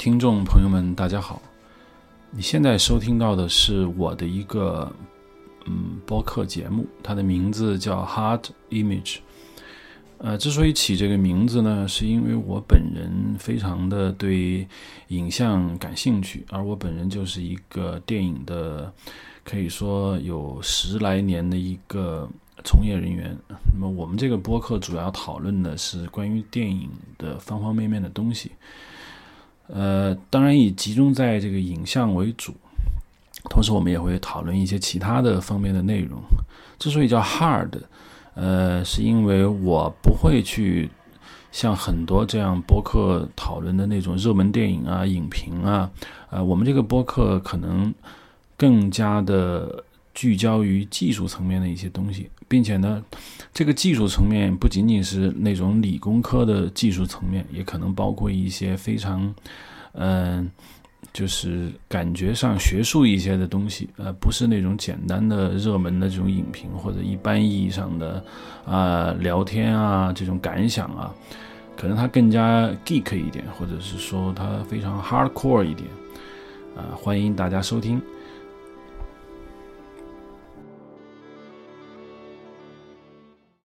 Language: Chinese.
听众朋友们，大家好！你现在收听到的是我的一个嗯播客节目，它的名字叫 Hard Image。呃，之所以起这个名字呢，是因为我本人非常的对影像感兴趣，而我本人就是一个电影的，可以说有十来年的一个从业人员。那么我们这个播客主要讨论的是关于电影的方方面面的东西，呃，当然以集中在这个影像为主，同时我们也会讨论一些其他的方面的内容。之所以叫 Hard。呃，是因为我不会去像很多这样播客讨论的那种热门电影啊、影评啊，呃，我们这个播客可能更加的聚焦于技术层面的一些东西，并且呢，这个技术层面不仅仅是那种理工科的技术层面，也可能包括一些非常，嗯。就是感觉上学术一些的东西，呃，不是那种简单的热门的这种影评，或者一般意义上的啊聊天啊这种感想啊，可能它更加 geek 一点，或者是说它非常 hardcore 一点，啊，欢迎大家收听。